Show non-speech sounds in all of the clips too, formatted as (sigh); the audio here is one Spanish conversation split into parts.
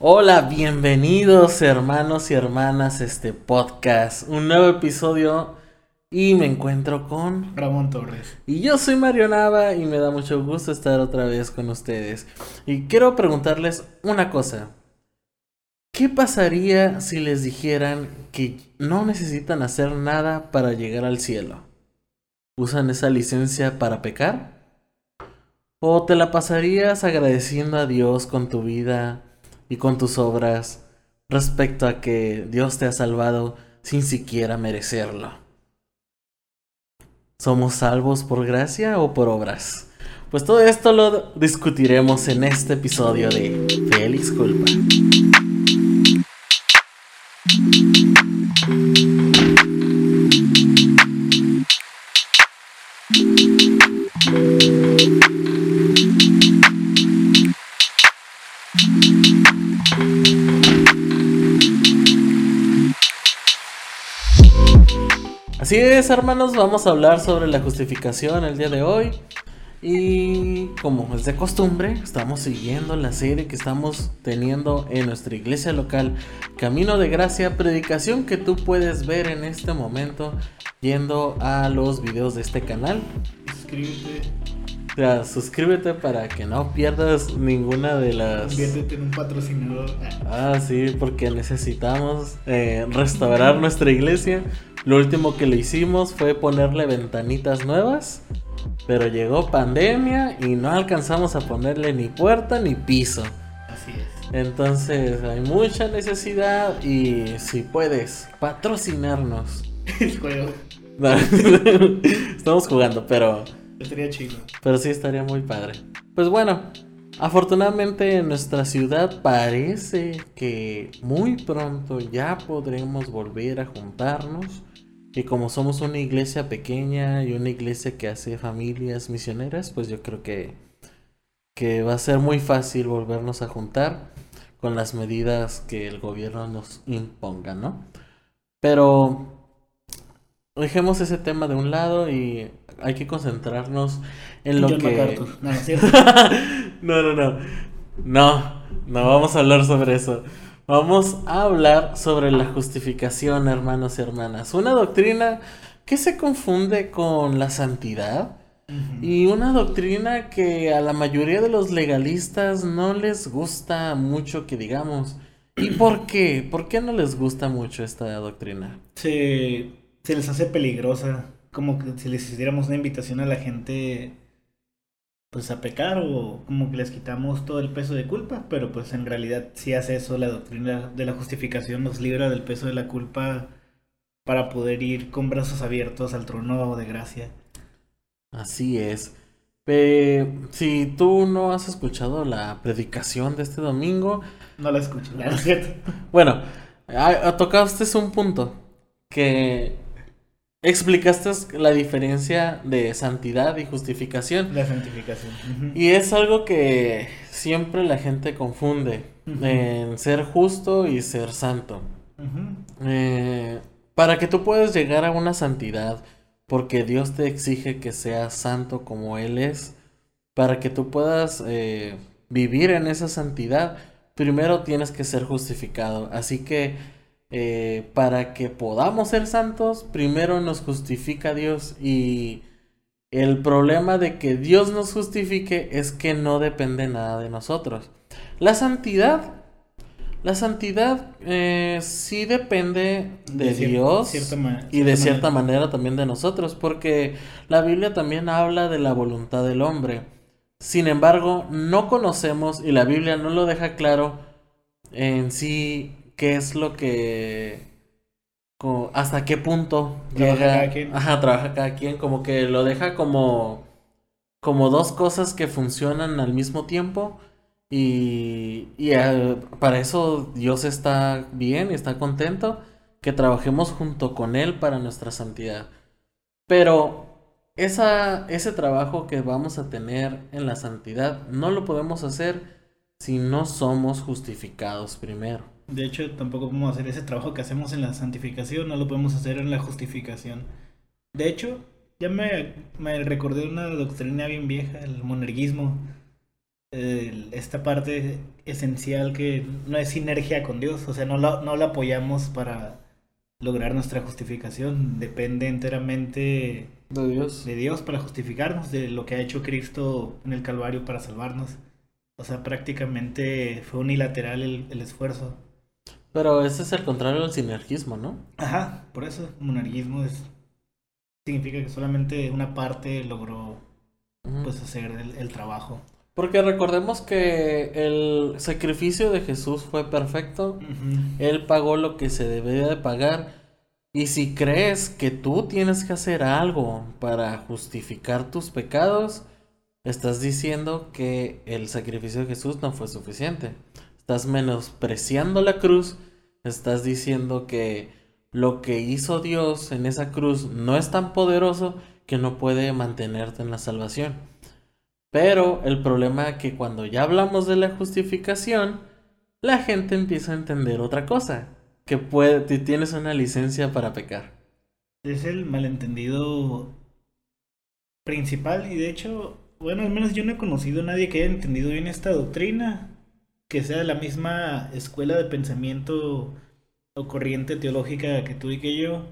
Hola, bienvenidos hermanos y hermanas a este podcast. Un nuevo episodio y me encuentro con Ramón Torres. Y yo soy Mario Nava y me da mucho gusto estar otra vez con ustedes. Y quiero preguntarles una cosa. ¿Qué pasaría si les dijeran que no necesitan hacer nada para llegar al cielo? ¿Usan esa licencia para pecar? ¿O te la pasarías agradeciendo a Dios con tu vida y con tus obras respecto a que Dios te ha salvado sin siquiera merecerlo? ¿Somos salvos por gracia o por obras? Pues todo esto lo discutiremos en este episodio de Félix Culpa. Así es, hermanos, vamos a hablar sobre la justificación el día de hoy. Y como es de costumbre, estamos siguiendo la serie que estamos teniendo en nuestra iglesia local, Camino de Gracia, predicación que tú puedes ver en este momento yendo a los videos de este canal. Suscríbete. O sea, suscríbete para que no pierdas ninguna de las... Conviértete en un patrocinador. Ah, sí, porque necesitamos eh, restaurar nuestra iglesia. Lo último que le hicimos fue ponerle ventanitas nuevas. Pero llegó pandemia y no alcanzamos a ponerle ni puerta ni piso. Así es. Entonces hay mucha necesidad y si puedes patrocinarnos. (laughs) El juego. (laughs) Estamos jugando, pero, Estaría chido. pero sí estaría muy padre. Pues bueno, afortunadamente en nuestra ciudad parece que muy pronto ya podremos volver a juntarnos. Y como somos una iglesia pequeña y una iglesia que hace familias misioneras, pues yo creo que, que va a ser muy fácil volvernos a juntar con las medidas que el gobierno nos imponga, ¿no? Pero dejemos ese tema de un lado y hay que concentrarnos en lo John que... MacArthur. No, no es (laughs) cierto. no, no, no. No, no vamos a hablar sobre eso. Vamos a hablar sobre la justificación, hermanos y hermanas. Una doctrina que se confunde con la santidad y una doctrina que a la mayoría de los legalistas no les gusta mucho que digamos. ¿Y por qué? ¿Por qué no les gusta mucho esta doctrina? Se, se les hace peligrosa. Como que si les hiciéramos una invitación a la gente pues a pecar o como que les quitamos todo el peso de culpa, pero pues en realidad si hace eso la doctrina de la justificación nos libra del peso de la culpa para poder ir con brazos abiertos al trono de gracia. Así es. Pe- si tú no has escuchado la predicación de este domingo, No la escucho, no. (laughs) Bueno, tocaste un punto que explicaste la diferencia de santidad y justificación. La santificación. Y es algo que siempre la gente confunde en ser justo y ser santo. Eh, para que tú puedas llegar a una santidad, porque Dios te exige que seas santo como Él es, para que tú puedas eh, vivir en esa santidad, primero tienes que ser justificado. Así que eh, para que podamos ser santos, primero nos justifica Dios y el problema de que Dios nos justifique es que no depende nada de nosotros. La santidad, la santidad eh, sí depende de, cier- Dios cierta y de cierta manera también de nosotros, porque la Biblia también habla de la voluntad del hombre. Sin embargo, no conocemos y la Biblia no lo deja claro en sí qué es lo que hasta qué punto Trabaja llega cada quien. ajá trabaja cada quien como que lo deja como como dos cosas que funcionan al mismo tiempo y, y, eh, para eso Dios está bien y está contento que trabajemos junto con Él para nuestra santidad. Pero esa, ese trabajo que vamos a tener en la santidad no lo podemos hacer si no somos justificados primero. De hecho, tampoco podemos hacer ese trabajo que hacemos en la santificación, no lo podemos hacer en la justificación. De hecho, ya me, me recordé una doctrina bien vieja, el monerguismo. esta parte esencial que no es sinergia con Dios, o sea, no la, no la apoyamos para lograr nuestra justificación, depende enteramente de Dios. de Dios para justificarnos, de lo que ha hecho Cristo en el Calvario para salvarnos. O sea, prácticamente fue unilateral el, el esfuerzo. Pero ese es el contrario del sinergismo, ¿no? Ajá, por eso monergismo es significa que solamente una parte logró pues hacer el, trabajo. Porque recordemos que el sacrificio de Jesús fue perfecto. Él pagó lo que se debía de pagar. Y si crees que tú tienes que hacer algo para justificar tus pecados, estás diciendo que el sacrificio de Jesús no fue suficiente. Estás menospreciando la cruz. Estás diciendo que lo que hizo Dios en esa cruz no es tan poderoso que no puede mantenerte en la salvación. Pero el problema es que cuando ya hablamos de la justificación, la gente empieza a entender otra cosa, que puede, tienes una licencia para pecar. Es el malentendido principal y de hecho, bueno, al menos yo no he conocido a nadie que haya entendido bien esta doctrina, que sea la misma escuela de pensamiento o corriente teológica que tú y que yo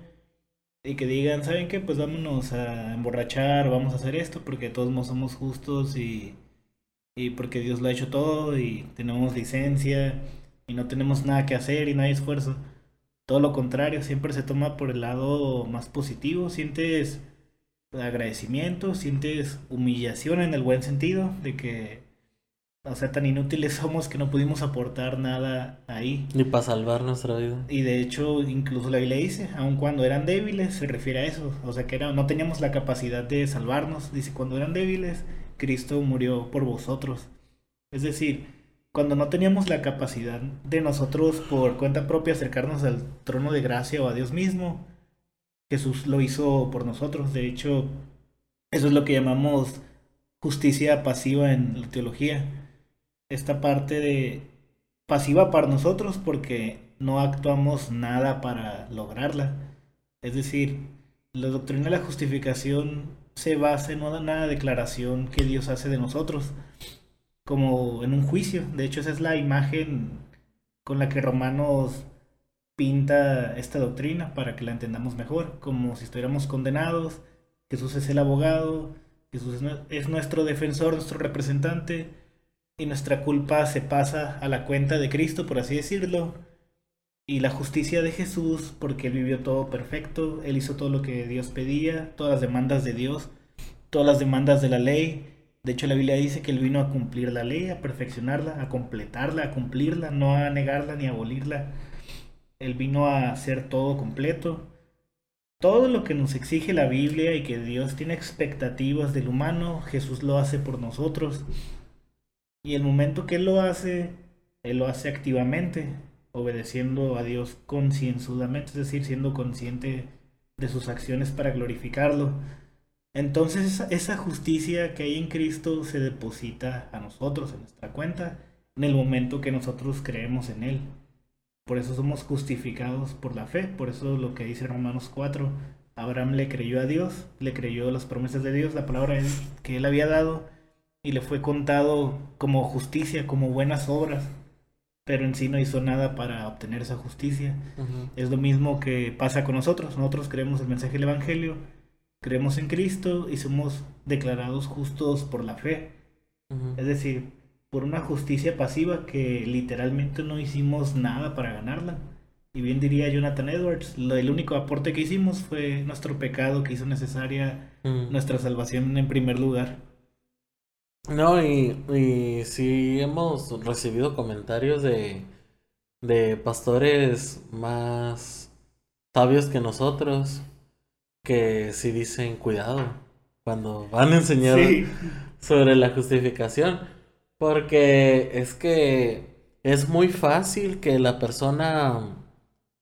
y que digan, ¿saben qué? Pues vámonos a emborrachar, vamos a hacer esto porque todos somos justos y, y porque Dios lo ha hecho todo y tenemos licencia y no tenemos nada que hacer y no hay esfuerzo. Todo lo contrario, siempre se toma por el lado más positivo, sientes agradecimiento, sientes humillación en el buen sentido de que o sea, tan inútiles somos que no pudimos aportar nada ahí. Ni para salvar nuestra vida. Y de hecho, incluso la Biblia dice, aun cuando eran débiles, se refiere a eso. O sea, que era, no teníamos la capacidad de salvarnos. Dice, cuando eran débiles, Cristo murió por vosotros. Es decir, cuando no teníamos la capacidad de nosotros por cuenta propia acercarnos al trono de gracia o a Dios mismo, Jesús lo hizo por nosotros. De hecho, eso es lo que llamamos justicia pasiva en la teología esta parte de pasiva para nosotros porque no actuamos nada para lograrla. Es decir, la doctrina de la justificación se basa en una declaración que Dios hace de nosotros, como en un juicio. De hecho, esa es la imagen con la que Romanos pinta esta doctrina para que la entendamos mejor, como si estuviéramos condenados, Jesús es el abogado, Jesús es nuestro defensor, nuestro representante, y nuestra culpa se pasa a la cuenta de Cristo, por así decirlo, y la justicia de Jesús, porque Él vivió todo perfecto, Él hizo todo lo que Dios pedía, todas las demandas de Dios, todas las demandas de la ley. De hecho, la Biblia dice que Él vino a cumplir la ley, a perfeccionarla, a completarla, a cumplirla, no a negarla ni a abolirla. Él vino a hacer todo completo. Todo lo que nos exige la Biblia y que Dios tiene expectativas del humano, Jesús lo hace por nosotros. Y el momento que Él lo hace, Él lo hace activamente, obedeciendo a Dios concienzudamente, es decir, siendo consciente de sus acciones para glorificarlo. Entonces esa justicia que hay en Cristo se deposita a nosotros, en nuestra cuenta, en el momento que nosotros creemos en Él. Por eso somos justificados por la fe, por eso lo que dice Romanos 4, Abraham le creyó a Dios, le creyó las promesas de Dios, la palabra que Él había dado, y le fue contado como justicia, como buenas obras, pero en sí no hizo nada para obtener esa justicia. Es lo mismo que pasa con nosotros. Nosotros creemos el mensaje del Evangelio, creemos en Cristo y somos declarados justos por la fe. Es decir, por una justicia pasiva que literalmente no hicimos nada para ganarla. Y bien diría Jonathan Edwards, lo, el único aporte que hicimos fue nuestro pecado que hizo necesaria nuestra salvación en primer lugar. No, y, y sí hemos recibido comentarios de, de pastores más sabios que nosotros que sí dicen cuidado cuando van a enseñar sobre la justificación. Porque es que es muy fácil que la persona,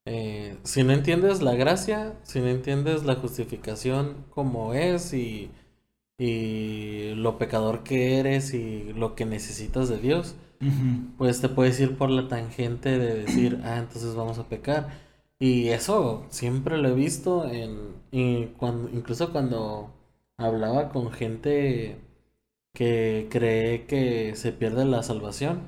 eh, si no entiendes la gracia, si no entiendes la justificación como es y y lo pecador que eres y lo que necesitas de Dios, pues te puedes ir por la tangente de decir, ah, entonces vamos a pecar. Y eso siempre lo he visto en, y cuando, incluso cuando hablaba con gente que cree que se pierde la salvación,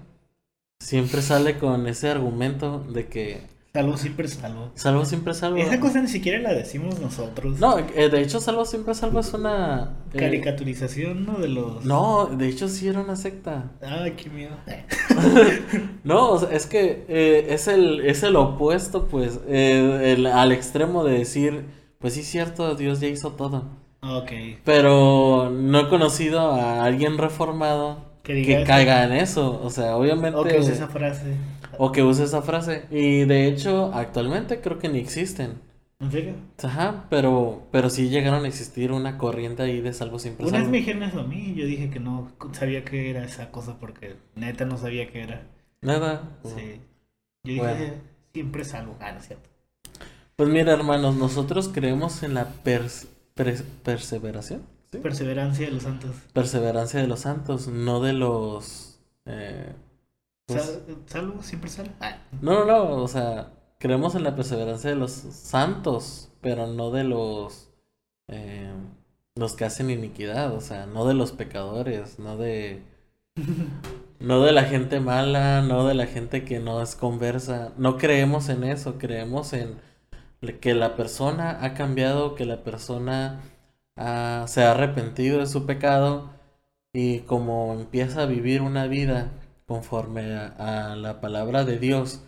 siempre sale con ese argumento de que Salvo siempre salvo. salvo siempre salvo. Esa cosa ni siquiera la decimos nosotros. No, eh, de hecho salvo siempre salvo es una... eh, Caricaturización, ¿no? De los. no, de hecho sí era una secta. Ay, qué miedo. (laughs) No, o sea, es que eh, es, el, es el opuesto, pues, eh, el- al extremo de decir, pues sí, cierto, Dios ya hizo todo. Ok. Pero no he conocido a alguien reformado Que diga caiga en eso. O sea, obviamente... O que use esa frase. o que use esa frase. Y de hecho, actualmente creo que ni existen. ¿En serio? Ajá, pero, pero sí llegaron a existir una corriente ahí de salvo siempre Una vez me dijeron eso a mí y yo dije que no sabía qué era esa cosa porque neta no sabía qué era. Nada. Sí. Yo dije, siempre salvo. Ah, no es cierto. Pues mira, hermanos, nosotros creemos en la pers- perseveración. ¿Sí? Perseverancia de los santos. perseverancia de los santos, no de los... eh, pues- Sal- salvo, siempre salvo. Ah, no, no, no, o sea, creemos en la perseverancia de los santos, pero no de los... eh, los que hacen iniquidad, o sea, no de los pecadores, no de... (laughs) No de la gente mala, no de la gente que no es conversa. No creemos en eso, creemos en que la persona ha cambiado, que la persona ha- se ha arrepentido de su pecado y como empieza a vivir una vida conforme a, a la palabra de Dios,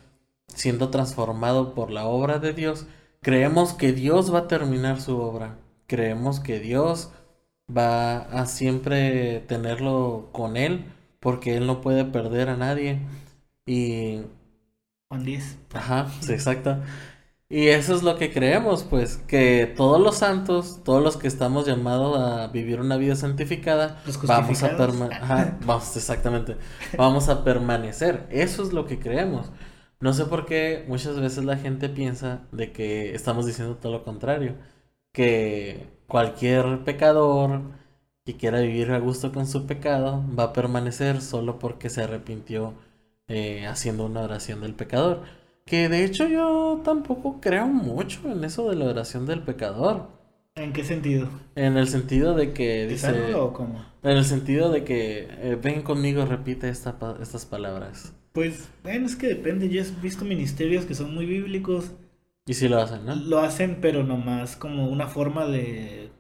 siendo transformado por la obra de Dios, creemos que Dios va a terminar su obra. Creemos que Dios va a siempre tenerlo con él porque él no puede perder a nadie. Y Juan 10. Ajá, sí, exacto. Y eso es lo que creemos, pues, que todos los santos, todos los que estamos llamados a vivir una vida santificada, Los vamos a permanecer. (laughs) Vamos, exactamente. Vamos a permanecer. Eso es lo que creemos. No sé por qué muchas veces la gente piensa de que estamos diciendo todo lo contrario. Que cualquier pecador que quiera vivir a gusto con su pecado va a permanecer solo porque se arrepintió eh, haciendo una oración del pecador. Que de hecho yo tampoco creo mucho en eso de la oración del pecador. ¿En qué sentido? En el sentido de que ¿Te dice... salvo o cómo? En el sentido de que eh, ven conmigo, repite esta, estas palabras. Pues, bueno, es que depende. Yo he visto ministerios que son muy bíblicos. Y si lo hacen, ¿no? Lo hacen, pero nomás como una forma de,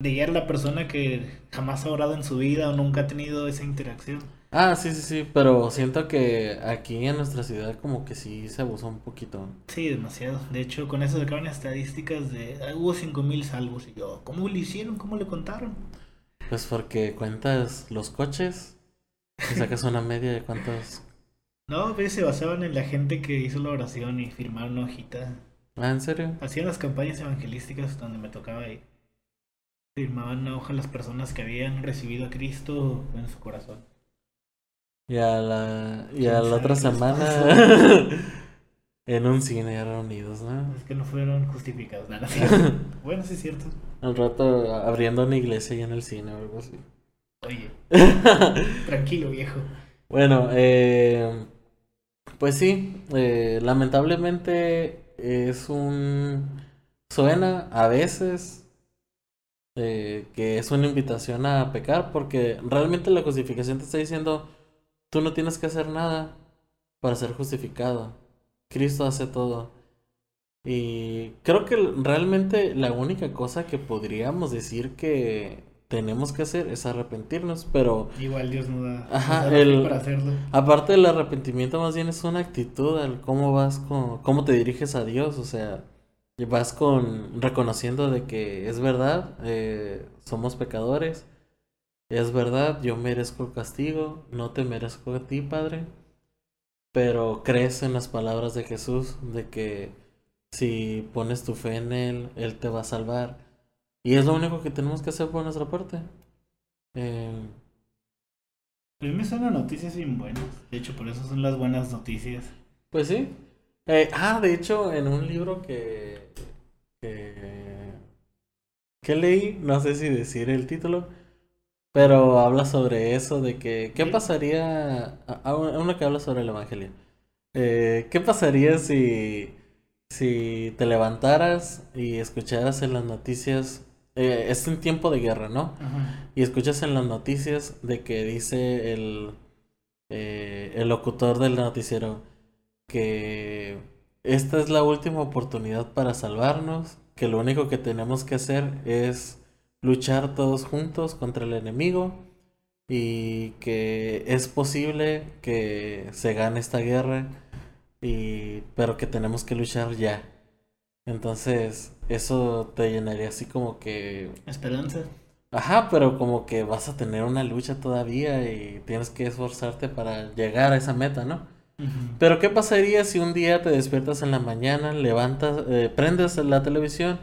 de guiar a la persona que jamás ha orado en su vida o nunca ha tenido esa interacción. Ah, sí, sí, sí, pero siento que aquí en nuestra ciudad como que sí se abusó un poquito. Sí, demasiado. De hecho, con eso sacaban estadísticas de "Ah, hubo 5000 salvos. Y yo, ¿cómo le hicieron? ¿Cómo le contaron? Pues porque cuentas los coches y sacas una media de cuántos... No, pero se basaban en la gente que hizo la oración y firmaron una hojita. Ah, ¿en serio? Hacían las campañas evangelísticas donde me tocaba ir. Firmaban una hoja las personas que habían recibido a Cristo en su corazón. Y a la, y ¿Quién a la otra semana (laughs) en un cine reunidos, ¿no? Es que no fueron justificados. Nada, (laughs) bueno, sí es cierto. Al rato abriendo una iglesia ahí en el cine o algo así. Oye, (laughs) tranquilo, viejo. Bueno, eh, pues sí, eh, lamentablemente es un... Suena a veces eh, que es una invitación a pecar porque realmente la justificación te está diciendo, tú no tienes que hacer nada para ser justificado. Cristo hace todo. Y creo que realmente la única cosa que podríamos decir que tenemos que hacer es arrepentirnos, pero... Igual Dios no da, Ajá, nos da el- para hacerlo. Aparte del arrepentimiento, más bien es una actitud, al cómo vas con, cómo te diriges a Dios, o sea, vas con reconociendo de que es verdad, eh, somos pecadores, es verdad, yo merezco el castigo, no te merezco a ti, Padre, pero crees en las palabras de Jesús, de que si pones tu fe en Él, Él te va a salvar, y es lo único que tenemos que hacer por nuestra parte. Eh, A mí me suenan noticias bien buenas. De hecho, por eso son las buenas noticias. Pues sí. Eh, ah, de hecho, en un libro que, que, que leí, no sé si decir el título, pero habla sobre eso, de que, ¿qué pasaría? a- a uno que habla sobre el Evangelio. Eh, ¿qué pasaría si, si te levantaras y escucharas en las noticias eh, es un tiempo de guerra, ¿no? Ajá. Y escuchas en las noticias de que dice el, eh, el locutor del noticiero que esta es la última oportunidad para salvarnos, que lo único que tenemos que hacer es luchar todos juntos contra el enemigo y que es posible que se gane esta guerra y pero que tenemos que luchar ya. Entonces, eso te llenaría así como que Esperanza. Ajá, pero como que vas a tener una lucha todavía y tienes que esforzarte para llegar a esa meta, ¿no? Pero ¿qué pasaría si un día te despiertas en la mañana, levantas, eh, prendes la televisión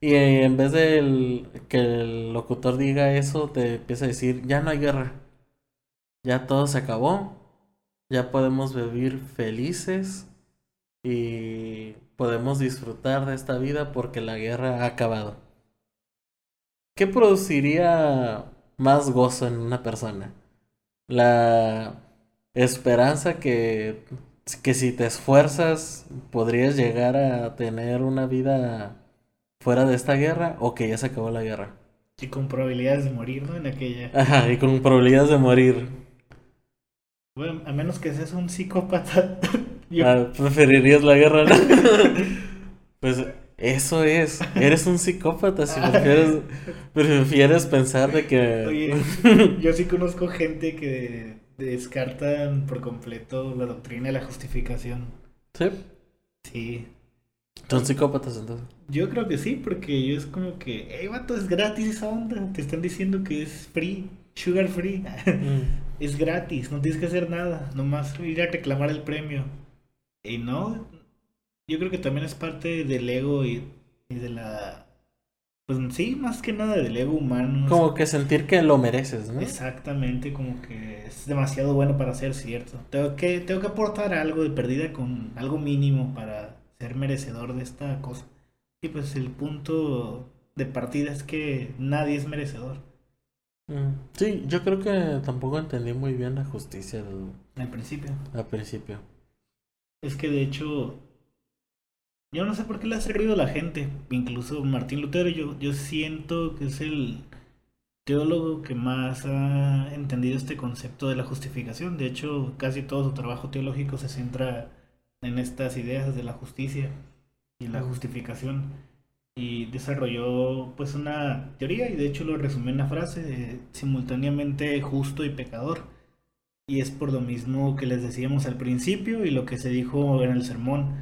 y en vez de que el locutor diga eso, te empieza a decir, ya no hay guerra, ya todo se acabó, ya podemos vivir felices y podemos disfrutar de esta vida porque la guerra ha acabado? ¿Qué produciría más gozo en una persona? La esperanza que, que si te esfuerzas podrías llegar a tener una vida fuera de esta guerra o que ya se acabó la guerra. Y con probabilidades de morir, ¿no? En aquella. Ajá, y con probabilidades de morir. Bueno, a menos que seas un psicópata. (laughs) Yo- Ah, preferirías la guerra, ¿no? (laughs) Pues eso es, eres un psicópata si prefieres, (laughs) prefieres pensar de que... Oye, yo sí conozco gente que descartan por completo la doctrina y la justificación. Sí, Sí. Son psicópatas entonces. Yo creo que sí, porque yo es como que, hey, vato, es gratis esa onda. Te están diciendo que es free, sugar free. Mm. (laughs) es gratis, no tienes que hacer nada, nomás ir a reclamar el premio. Y no, yo creo que también es parte del ego y, y de la... Pues sí, más que nada del ego humano. Como que sentir que lo mereces, ¿no? Exactamente, como que es demasiado bueno para ser cierto. Tengo que, tengo que aportar algo de perdida con algo mínimo para ser merecedor de esta cosa. Y pues el punto de partida es que nadie es merecedor Mm. Sí, yo creo que tampoco entendí muy bien la justicia al, al principio. al principio. Es que de hecho, yo no sé por qué le ha servido a la gente, incluso Martín Lutero, yo, yo siento que es el teólogo que más ha entendido este concepto de la justificación. De hecho, casi todo su trabajo teológico se centra en estas ideas de la justicia y la justificación. Y desarrolló pues una teoría y de hecho lo resumió en una frase de simultáneamente justo y pecador. Y es por lo mismo que les decíamos al principio y lo que se dijo en el sermón.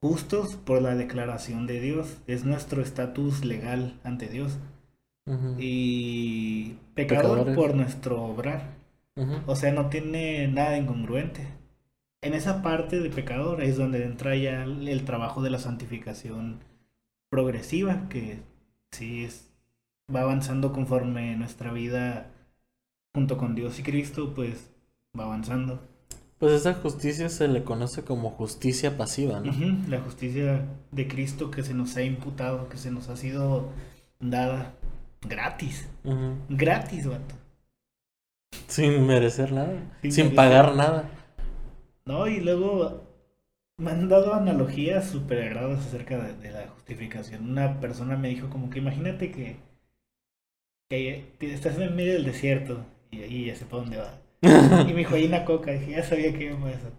Justos por la declaración de Dios. Es nuestro estatus legal ante Dios. Y pecador Pecadores. por nuestro obrar. O sea, no tiene nada incongruente. En esa parte de pecador es donde entra ya el el trabajo de la santificación progresiva, que sí es, va avanzando conforme nuestra vida junto con Dios y Cristo, pues va avanzando. Pues esa justicia se le conoce como justicia pasiva, ¿no? La justicia de Cristo que se nos ha imputado, que se nos ha sido dada gratis. Gratis, vato. Sin merecer nada, Sin sin merecer. pagar nada. No, y luego me han dado analogías súper agradables acerca de, de la justificación. Una persona me dijo como que imagínate que, que estás en medio del desierto y ahí ya sé para dónde va. (laughs) Y me dijo, hay una coca. Dije, ya sabía que iba a eso.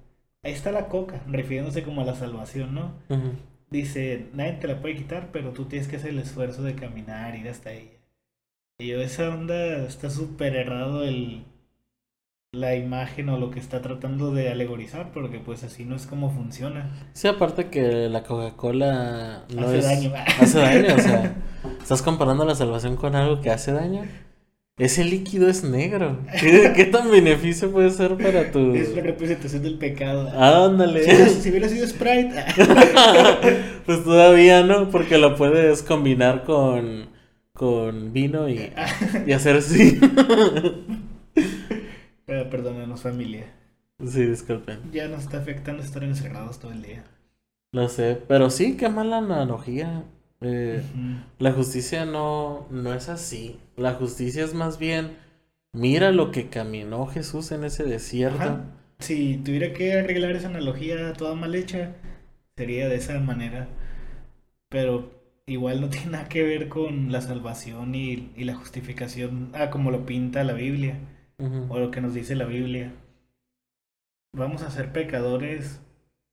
Ahí está la coca, refiriéndose como a la salvación, ¿no? Dice, nadie te la puede quitar, pero tú tienes que hacer el esfuerzo de caminar, ir hasta ella. Y yo, esa onda está súper errado el, la imagen o lo que está tratando de alegorizar, porque pues así no es como funciona. Sí, aparte que la Coca-Cola no Hace es... daño. Hace daño, o sea, (laughs) ¿estás comparando la salvación con algo que hace daño? Ese líquido es negro. ¿Qué, qué tan beneficio puede ser para tu...? Es la representación del pecado. Ándale. Si, si hubiera sido Sprite, (laughs) pues todavía no, porque lo puedes combinar con, con vino y, y hacer así. (laughs) Perdónanos familia. Sí, disculpen. Ya nos está afectando estar encerrados todo el día. Lo sé, pero sí, qué mala analogía. Eh, la justicia no, no es así. La justicia es más bien, mira lo que caminó Jesús en ese desierto. Ajá. Si tuviera que arreglar esa analogía toda mal hecha, sería de esa manera. Pero igual no (laughs) tiene nada que ver con la salvación y, y la justificación, ah, como lo pinta la Biblia Ujú. o lo que nos dice la Biblia. Vamos a ser pecadores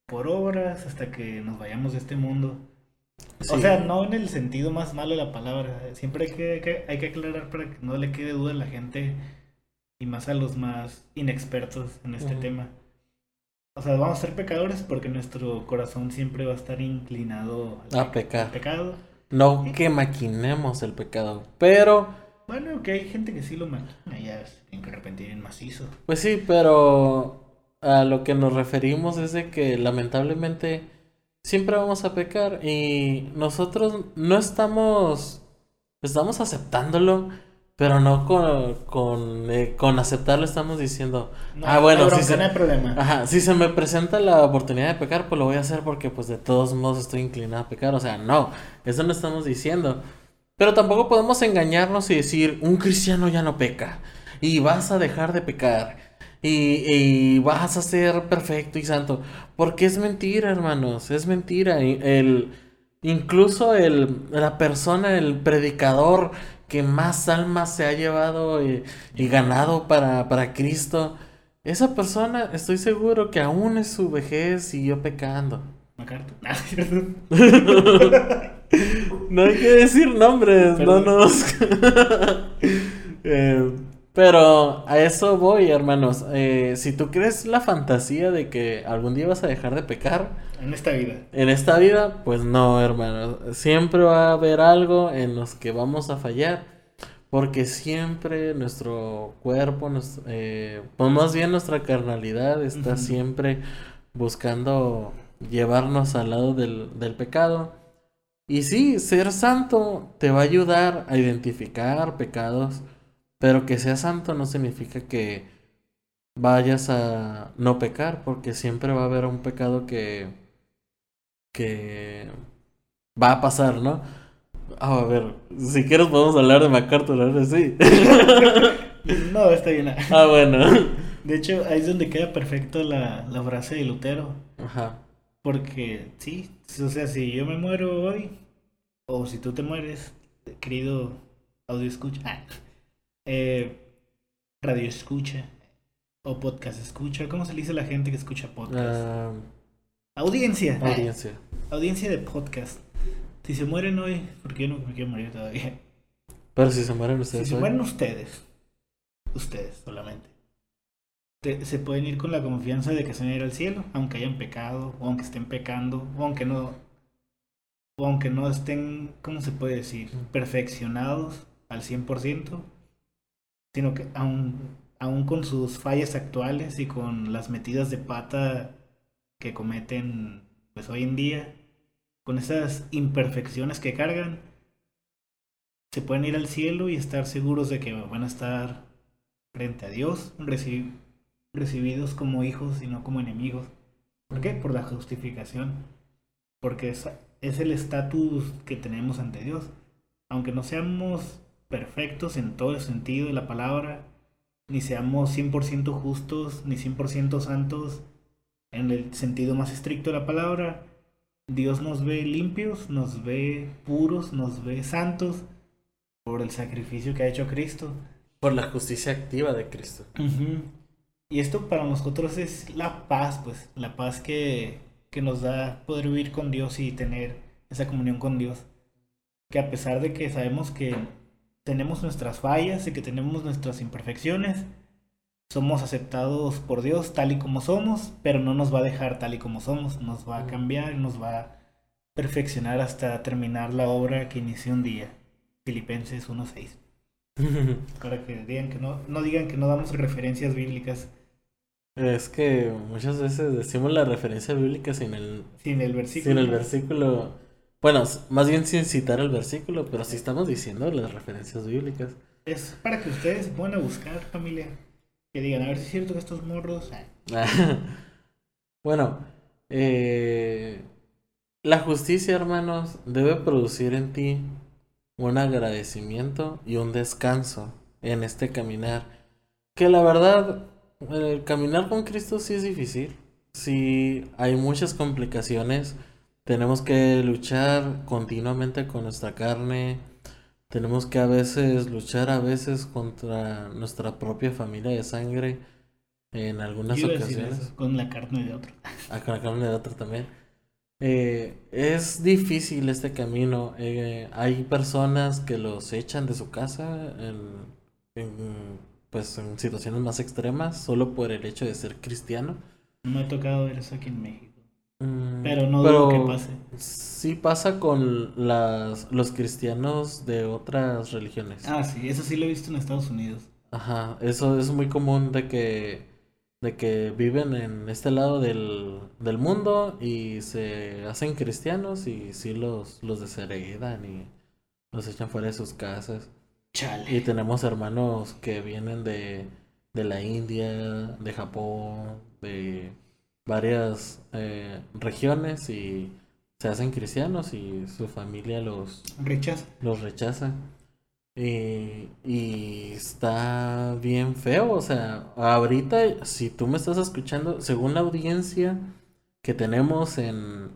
por obras hasta que nos vayamos de este mundo. O sea, no en el sentido más malo de la palabra. Siempre hay que, que- hay que aclarar para que no le quede duda a la gente y más a los más inexpertos en este tema. O sea, vamos a ser pecadores porque nuestro corazón siempre va a estar inclinado al A pe- pecar. al pecado. No que maquinemos el pecado, pero Bueno, que hay gente que sí lo maquina, ya tienen que arrepentir en macizo. Pues sí, pero a lo que nos referimos es de que lamentablemente siempre vamos a pecar y nosotros no estamos, estamos aceptándolo, pero no con, con, eh, con aceptarlo estamos diciendo, No, Ah, bueno, bronca, se- no hay problema. ajá, si se me presenta la oportunidad de pecar, pues lo voy a hacer porque pues de todos modos estoy inclinado a pecar, o sea, no, eso no estamos diciendo. Pero tampoco podemos engañarnos y decir, un cristiano ya no peca y vas a dejar de pecar y, y vas a ser perfecto y santo. Porque es mentira, hermanos, es mentira. El, incluso el, la persona, el predicador que más almas se ha llevado y, y ganado para, para Cristo, esa persona estoy seguro que aún en su vejez siguió pecando. MacArthur. (laughs) (laughs) No hay que decir nombres, no nos. (laughs) Eh, pero a eso voy, hermanos. Eh, si tú crees la fantasía de que algún día vas a dejar de pecar En esta vida. en esta vida, pues no, hermanos. Siempre va a haber algo en los que vamos a fallar. Porque siempre nuestro cuerpo, nos- eh, pues más bien nuestra carnalidad está siempre buscando llevarnos al lado del, del pecado. Y sí, ser santo te va a ayudar a identificar pecados, pero que seas santo no significa que vayas a no pecar, porque siempre va a haber un pecado que, que va a pasar, ¿no? Ah, a ver, si quieres podemos hablar de MacArthur, ahora sí. (laughs) No, está bien. ah, bueno. De hecho, ahí es donde queda perfecto la, la frase de Lutero. Ajá. Porque, sí, o sea, si yo me muero hoy, o si tú te mueres, querido audio escucha, ah, eh, radio escucha, o podcast escucha, ¿cómo se le dice a la gente que escucha podcast? Ah, audiencia, ah, audiencia. audiencia de podcast. Si se mueren hoy, porque yo no me quiero morir todavía. Pero si se mueren Si ustedes se hoy. mueren ustedes, ustedes solamente, te- se pueden ir con la confianza de que se van a ir al cielo, aunque hayan pecado, o aunque estén pecando, o aunque no, o aunque no estén, ¿cómo se puede decir? Perfeccionados al 100%, sino que aún, aún con sus fallas actuales y con las metidas de pata que cometen pues hoy en día, con esas imperfecciones que cargan, se pueden ir al cielo y estar seguros de que van a estar frente a Dios, reci- recibidos como hijos y no como enemigos. ¿Por qué? Por la justificación. Porque es, el estatus que tenemos ante Dios. Aunque no seamos perfectos en todo el sentido de la palabra, ni seamos 100% justos, ni 100% santos en el sentido más estricto de la palabra, Dios nos ve limpios, nos ve puros, nos ve santos por el sacrificio que ha hecho Cristo. Por la justicia activa de Cristo. Y esto para nosotros es la paz, pues, la paz que, que nos da poder vivir con Dios y tener esa comunión con Dios. Que a pesar de que sabemos que tenemos nuestras fallas y que tenemos nuestras imperfecciones, somos aceptados por Dios tal y como somos, pero no nos va a dejar tal y como somos, nos va a cambiar, nos va a perfeccionar hasta terminar la obra que inició un día. Filipenses 1.6. (laughs) Para que digan que no, no digan que no damos referencias bíblicas Es que muchas veces decimos la referencia bíblica sin el, sin el versículo. sin el versículo. Bueno, más bien sin citar el versículo, pero sí estamos diciendo las referencias bíblicas. Es para que ustedes se pongan a buscar, familia. Que digan, a ver si es cierto que estos morros. ah, (laughs) bueno, eh, la justicia, hermanos, debe producir en ti un agradecimiento y un descanso en este caminar. Que la verdad, el caminar con Cristo sí es difícil. Sí hay muchas complicaciones. tenemos que luchar continuamente con nuestra carne, tenemos que a veces luchar a veces contra nuestra propia familia de sangre en algunas Yo ocasiones. eso, con la carne de otro. Ah, con la carne de otro también. Eh, es difícil este camino. eh, hay personas que los echan de su casa en, en, pues, en situaciones más extremas solo por el hecho de ser cristiano. No me ha tocado ver eso aquí en México. Mm, Pero no dudo que pase. Sí pasa con las, los cristianos de otras religiones. Ah, sí, eso sí lo he visto en Estados Unidos. Ajá, eso es muy común de que, de que viven en este lado del, del mundo y se hacen cristianos y sí los, los desheredan y los echan fuera de sus casas. Chale. Y tenemos hermanos que vienen de, de la India, de Japón, de varias eh, regiones y se hacen cristianos y su familia los, Rechazo. los rechaza. Y, y está bien feo, o sea, ahorita si tú me estás escuchando, según la audiencia que tenemos en,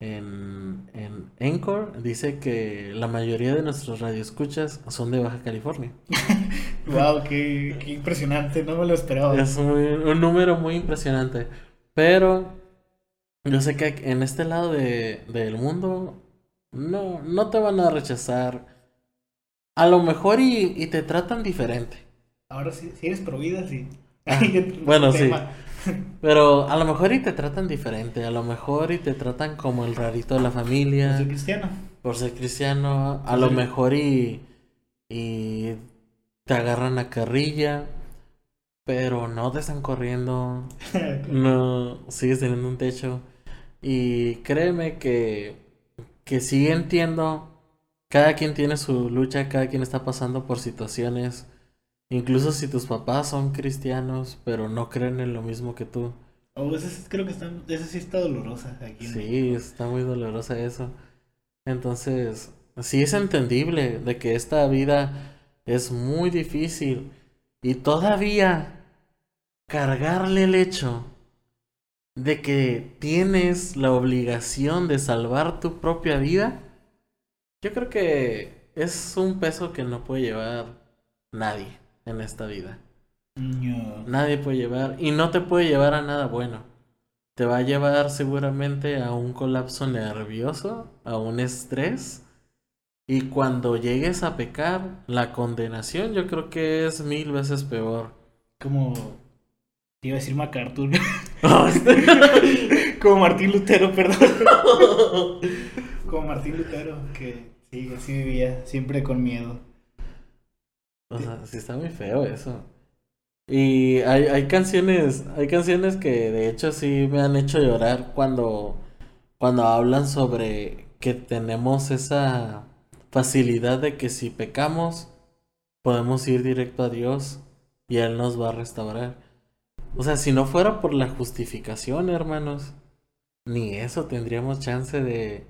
en, en Anchor, dice que la mayoría de nuestros radioescuchas son de Baja California. (laughs) Wow, qué, qué impresionante, no me lo esperaba. Es muy- un número muy impresionante. Pero yo sé que en este lado de, del mundo no, no te van a rechazar. A lo mejor y, y te tratan diferente. Ahora sí, si eres provida, sí. Ah, bueno, (laughs) sí. (laughs) Pero a lo mejor y te tratan diferente. A lo mejor y te tratan como el rarito de la familia. Soy cristiano. Por ser cristiano. A lo mejor y, y te agarran a carrilla. Pero no te están corriendo. (laughs) No, sigues teniendo un techo. Y créeme que, que sí entiendo. Cada quien tiene su lucha, cada quien está pasando por situaciones. Incluso si tus papás son cristianos, pero no creen en lo mismo que tú. Oh, esa sí- creo que está, sí está dolorosa aquí. en Sí, está muy dolorosa eso. Entonces, sí es entendible de que esta vida es muy difícil. Y todavía cargarle el hecho de que tienes la obligación de salvar tu propia vida, yo creo que es un peso que no puede llevar nadie en esta vida. No. Nadie puede llevar y no te puede llevar a nada bueno. Te va a llevar seguramente a un colapso nervioso, a un estrés. Y cuando llegues a pecar, la condenación yo creo que es mil veces peor. Como. te Iba a decir MacArthur. (laughs) Como Martín Lutero, perdón. Como Martín Lutero, que sí, así vivía, siempre con miedo. O sea, sí está muy feo eso. Y hay, hay canciones, hay canciones que de hecho sí me han hecho llorar cuando, cuando hablan sobre que tenemos esa facilidad de que si pecamos, podemos ir directo a Dios y Él nos va a restaurar. O sea, si no fuera por la justificación, hermanos, ni eso tendríamos chance de...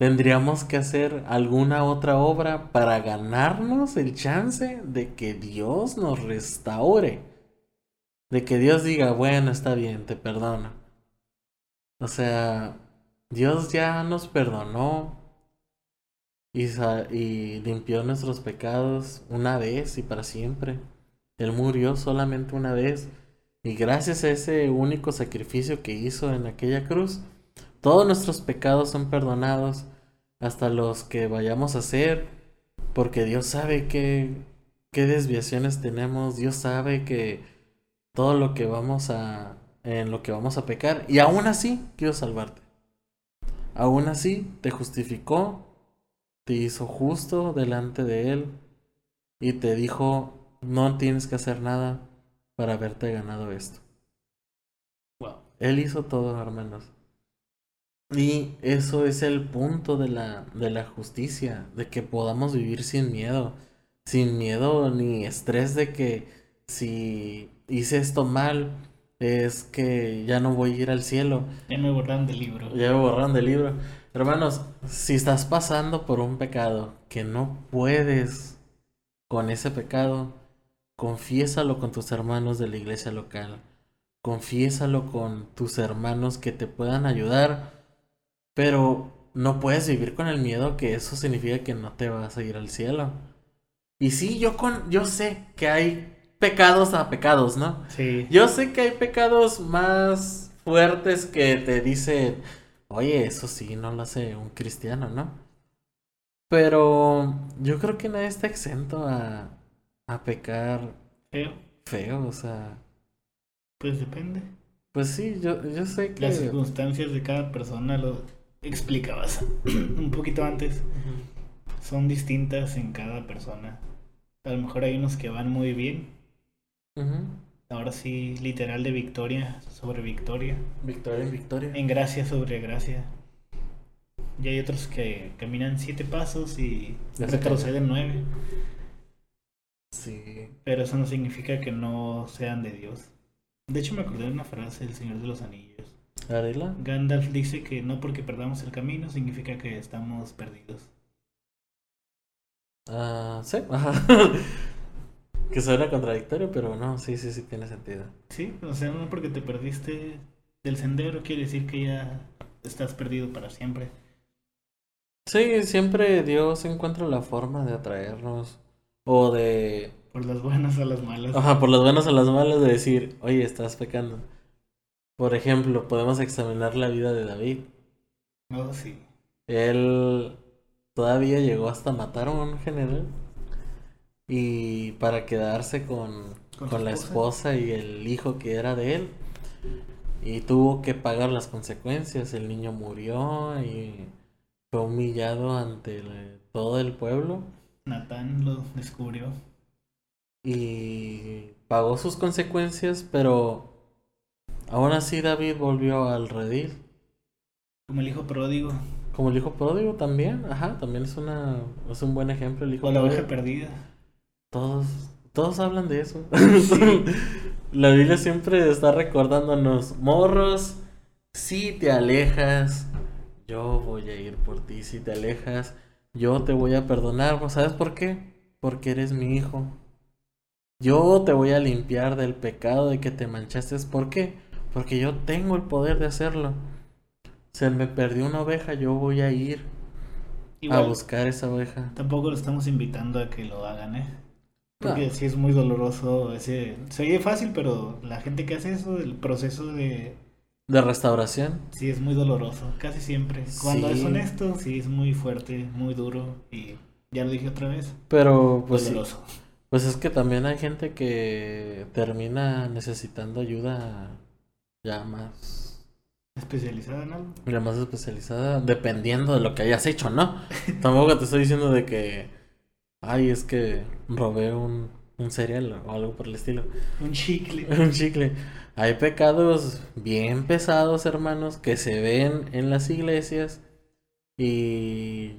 Tendríamos que hacer alguna otra obra para ganarnos el chance de que Dios nos restaure. De que Dios diga, bueno, está bien, te perdono. O sea, Dios ya nos perdonó y, y limpió nuestros pecados una vez y para siempre. Él murió solamente una vez y gracias a ese único sacrificio que hizo en aquella cruz, todos nuestros pecados son perdonados, hasta los que vayamos a hacer, porque Dios sabe qué, qué desviaciones tenemos, Dios sabe que todo lo que vamos a, en lo que vamos a pecar, y aún así quiero salvarte. Aún así te justificó, te hizo justo delante de Él, y te dijo, no tienes que hacer nada para haberte ganado esto. Wow. Él hizo todo, hermanos. Y eso es el punto de la, de la justicia, de que podamos vivir sin miedo, sin miedo ni estrés de que si hice esto mal, es que ya no voy a ir al cielo, Ya me borraron del libro. ya me borraron del libro. Hermanos, si estás pasando por un pecado que no puedes con ese pecado, confiésalo con tus hermanos de la iglesia local. Confiésalo con tus hermanos que te puedan ayudar Pero no puedes vivir con el miedo que eso significa que no te vas a ir al cielo. Y sí, yo con yo sé que hay pecados a pecados, ¿no? Sí. Yo sé que hay pecados más fuertes que te dicen, oye, eso sí, no lo hace un cristiano, ¿no? Pero yo creo que nadie está exento a, a pecar Feo. feo, o sea, Pues depende. pues sí, yo, yo sé que... Las circunstancias de cada persona lo explicabas (clears throat) un poquito antes. Son distintas en cada persona. A lo mejor hay unos que van muy bien. Ahora sí, literal de victoria sobre victoria. Victoria en victoria. En gracia sobre gracia. Y hay otros que caminan siete pasos y Ya retroceden nueve. Sí. Pero eso no significa que no sean de Dios. De hecho, me acordé de una frase del Señor de los Anillos. Gandalf dice que no porque perdamos el camino significa que estamos perdidos. Ah, sí, ajá. (laughs) que suena contradictorio, pero no, sí, sí, sí tiene sentido. Sí, o sea, no porque te perdiste del sendero quiere decir que ya estás perdido para siempre. Sí, siempre Dios encuentra la forma de atraernos o de, Por las buenas o las malas. ajá, por las buenas o las malas, de decir, oye, estás pecando. Por ejemplo, podemos examinar la vida de David. Oh, sí. Él todavía llegó hasta matar a un general y para quedarse con, Con la esposa. esposa y el hijo que era de él. Y tuvo que pagar las consecuencias. El niño murió y fue humillado ante el- todo el pueblo Natán lo descubrió. y pagó sus consecuencias, pero aún así David volvió al redil. Como el hijo pródigo. Como el hijo pródigo también, ajá, también es una es un buen ejemplo el hijo O la oveja perdida. Todos todos hablan de eso. (laughs) Sí. La Biblia siempre está recordándonos, morros, si te alejas, yo voy a ir por ti, si te alejas, yo te voy a perdonar, ¿sabes por qué? Porque eres mi hijo. Yo te voy a limpiar del pecado de que te manchaste, ¿por qué? Porque yo tengo el poder de hacerlo. Se me perdió una oveja, yo voy a ir a buscar esa oveja. tampoco lo estamos invitando a que lo hagan, ¿eh? Porque No. sí es muy doloroso ese... Se oye fácil, pero la gente que hace eso, el proceso de... De restauración. Sí, es muy doloroso, casi siempre. Cuando Sí. es honesto, sí, es muy fuerte, muy duro y ya lo dije otra vez, Pero pues sí, doloroso. Pues es que también hay gente que termina necesitando ayuda ya más, Especializada en algo. ya más especializada, dependiendo de lo que hayas hecho, ¿no? (laughs) Tampoco te estoy diciendo de que, ay, es que robé un, un cereal o algo por el estilo, Un chicle. (laughs) un chicle. Hay pecados bien pesados, hermanos, que se ven en las iglesias y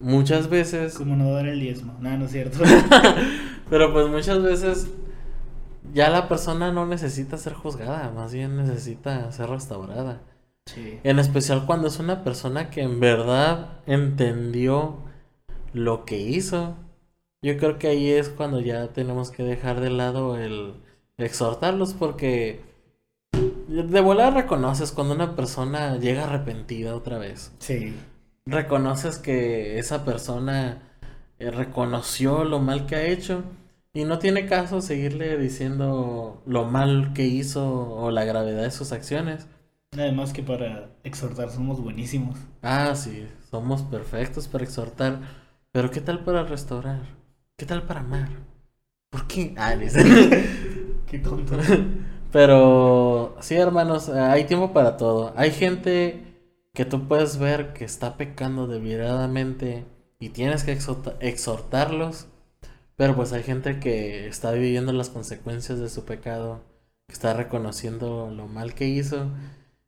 muchas veces Como no dar el diezmo. Nada, no es cierto. (laughs) Pero pues muchas veces ya la persona no necesita ser juzgada, más bien necesita ser restaurada. Sí. En especial cuando es una persona que en verdad entendió lo que hizo. Yo creo que ahí es cuando ya tenemos que dejar de lado el exhortarlos porque de volada reconoces cuando una persona llega arrepentida otra vez Sí. reconoces que esa persona eh, reconoció lo mal que ha hecho y no tiene caso seguirle diciendo lo mal que hizo o la gravedad de sus acciones. Además que para exhortar somos buenísimos. Ah, sí, somos perfectos para exhortar, pero ¿qué tal para restaurar? ¿Qué tal para amar? ¿Por qué? Ah. (laughs) Qué tonto. (laughs) Pero sí, hermanos, hay tiempo para todo. Hay gente que tú puedes ver que está pecando deliberadamente y tienes que exhorta- exhortarlos, pero pues hay gente que está viviendo las consecuencias de su pecado, que está reconociendo lo mal que hizo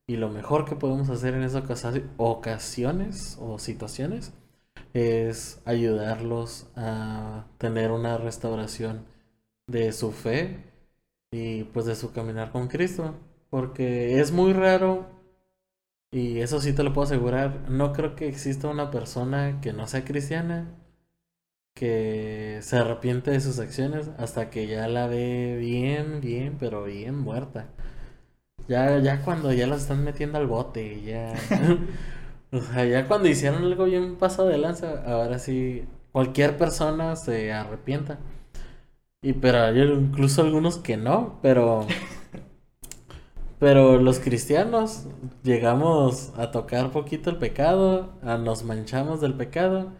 y lo mejor que podemos hacer en esas ocasi- ocasiones o situaciones es ayudarlos a tener una restauración de su fe y pues de su caminar con Cristo. Porque es muy raro, y eso sí te lo puedo asegurar, no creo que exista una persona que no sea cristiana que se arrepiente de sus acciones hasta que ya la ve bien, bien, pero bien muerta. Ya, ya cuando ya la están metiendo al bote, ya. (laughs) (laughs) O sea, ya cuando hicieron algo bien pasado de lanza, ahora sí, cualquier persona se arrepienta. Y pero hay incluso algunos que no, pero... (laughs) Pero los cristianos llegamos a tocar poquito el pecado, a nos manchamos del pecado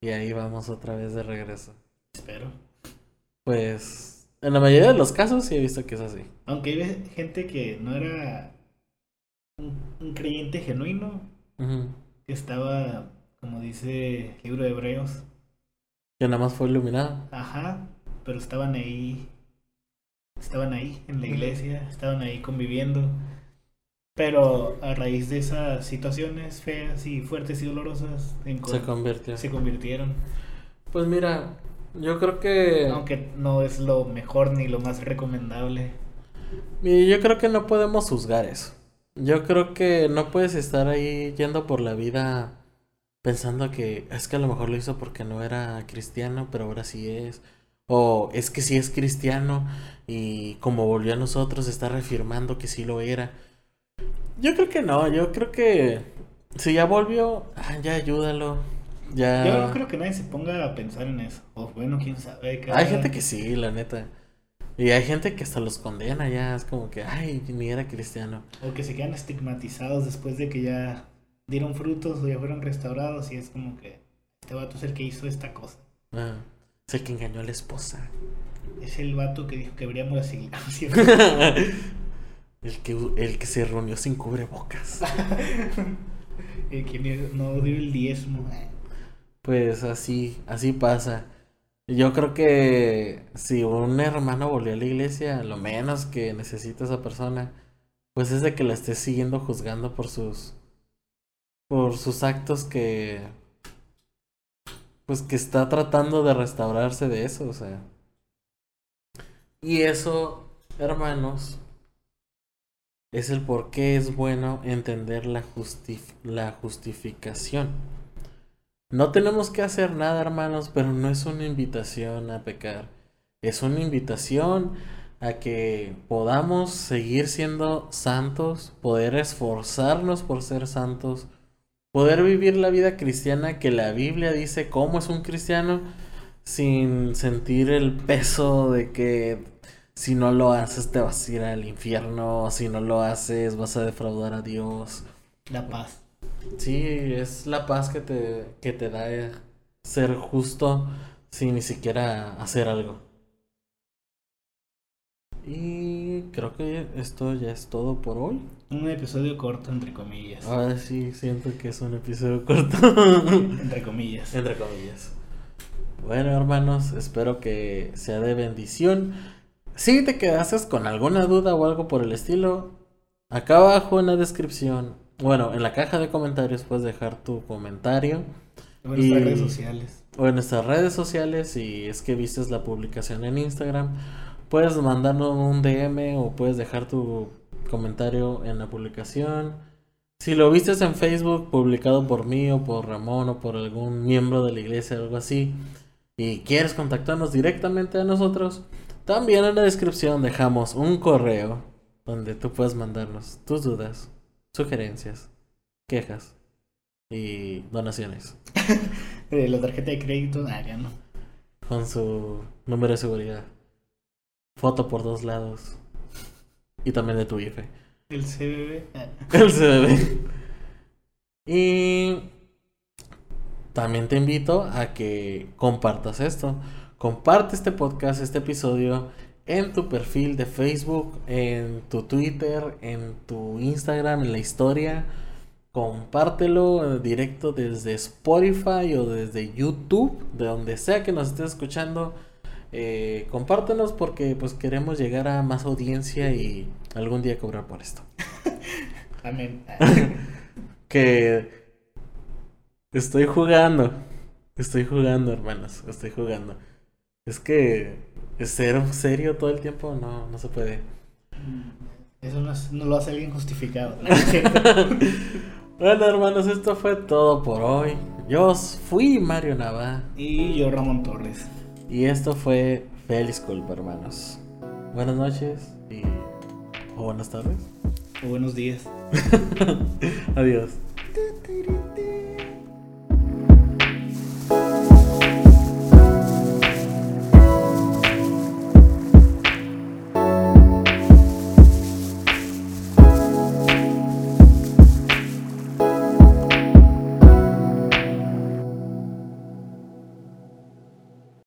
y ahí vamos otra vez de regreso. Espero. Pues en la mayoría de los casos sí he visto que es así. Aunque hay gente que no era un, un creyente genuino, que estaba, como dice el libro de Hebreos, Que nada más fue iluminado. ajá, pero estaban ahí, estaban ahí en la iglesia, estaban ahí conviviendo. Pero a raíz de esas situaciones feas y fuertes y dolorosas, en Se con- convirtió. se convirtieron. Pues mira, yo creo que... Aunque no es lo mejor ni lo más recomendable. Y yo creo que no podemos juzgar eso. Yo creo que no puedes estar ahí yendo por la vida pensando que es que a lo mejor lo hizo porque no era cristiano, pero ahora sí es. O es que sí es cristiano y como volvió a nosotros está reafirmando que sí lo era. Yo creo que no, yo creo que si ya volvió, ah, ya ayúdalo. Ya... Yo no creo que nadie se ponga a pensar en eso. O bueno, quién sabe. cada- Hay gente que sí, la neta. Y hay gente que hasta los condena ya, es como que, ay, ni era cristiano. O que se quedan estigmatizados después de que ya dieron frutos o ya fueron restaurados. Y es como que este vato es el que hizo esta cosa. Ah, es el que engañó a la esposa. Es el vato que dijo que abríamos las (laughs) iglesias. El, que, el que se reunió sin cubrebocas. (laughs) el que no dio el diezmo. Pues así, así pasa. Yo creo que si un hermano volvió a la iglesia, lo menos que necesita esa persona, pues es de que la esté siguiendo juzgando por sus por sus actos que pues que está tratando de restaurarse de eso, o sea. Y eso, hermanos, es el por qué es bueno entender la, la justificación. No tenemos que hacer nada, hermanos, pero no es una invitación a pecar. Es una invitación a que podamos seguir siendo santos, poder esforzarnos por ser santos, poder vivir la vida cristiana que la Biblia dice cómo es un cristiano sin sentir el peso de que si no lo haces te vas a ir al infierno, si no lo haces vas a defraudar a Dios. La paz. Sí, es la paz que te, que te da ser justo sin ni siquiera hacer algo. Y creo que esto ya es todo por hoy. Un episodio corto, entre comillas. Ahora sí siento que es un episodio corto. (laughs) Entre comillas. Entre comillas. Bueno, hermanos, espero que sea de bendición. Si te quedaste con alguna duda o algo por el estilo, acá abajo en la descripción, bueno, en la caja de comentarios puedes dejar tu comentario. En nuestras Y- redes sociales. o en nuestras redes sociales si es que vistes la publicación en Instagram puedes mandarnos un DM o puedes dejar tu comentario en la publicación si lo vistes en Facebook publicado por mí o por Ramón o por algún miembro de la iglesia o algo así y quieres contactarnos directamente a nosotros también en la descripción dejamos un correo donde tú puedes mandarnos tus dudas sugerencias quejas y donaciones (laughs) Eh, la tarjeta de crédito, ah, ya no. con su número de seguridad. Foto por dos lados. Y también de tu IFE. El CBB. ah. (laughs) El CBB. Y también te invito a que compartas esto. Comparte este podcast, este episodio en tu perfil de Facebook, en tu Twitter, en tu Instagram, en la historia. Compártelo directo desde Spotify o desde YouTube, de donde sea que nos estés escuchando. Eh, compártenos porque pues queremos llegar a más audiencia y algún día cobrar por esto. (laughs) Amén. (laughs) que estoy jugando. Estoy jugando, hermanos. Estoy jugando. Es que ser serio todo el tiempo no, no se puede. Eso no, es- no lo hace alguien justificado. (laughs) (laughs) Bueno, hermanos, esto fue todo por hoy. Yo fui Mario Nava y yo, Ramón Torres. y esto fue Feliz Culpa, hermanos. Buenas noches y o buenas tardes. Buenos días. (laughs) Adiós.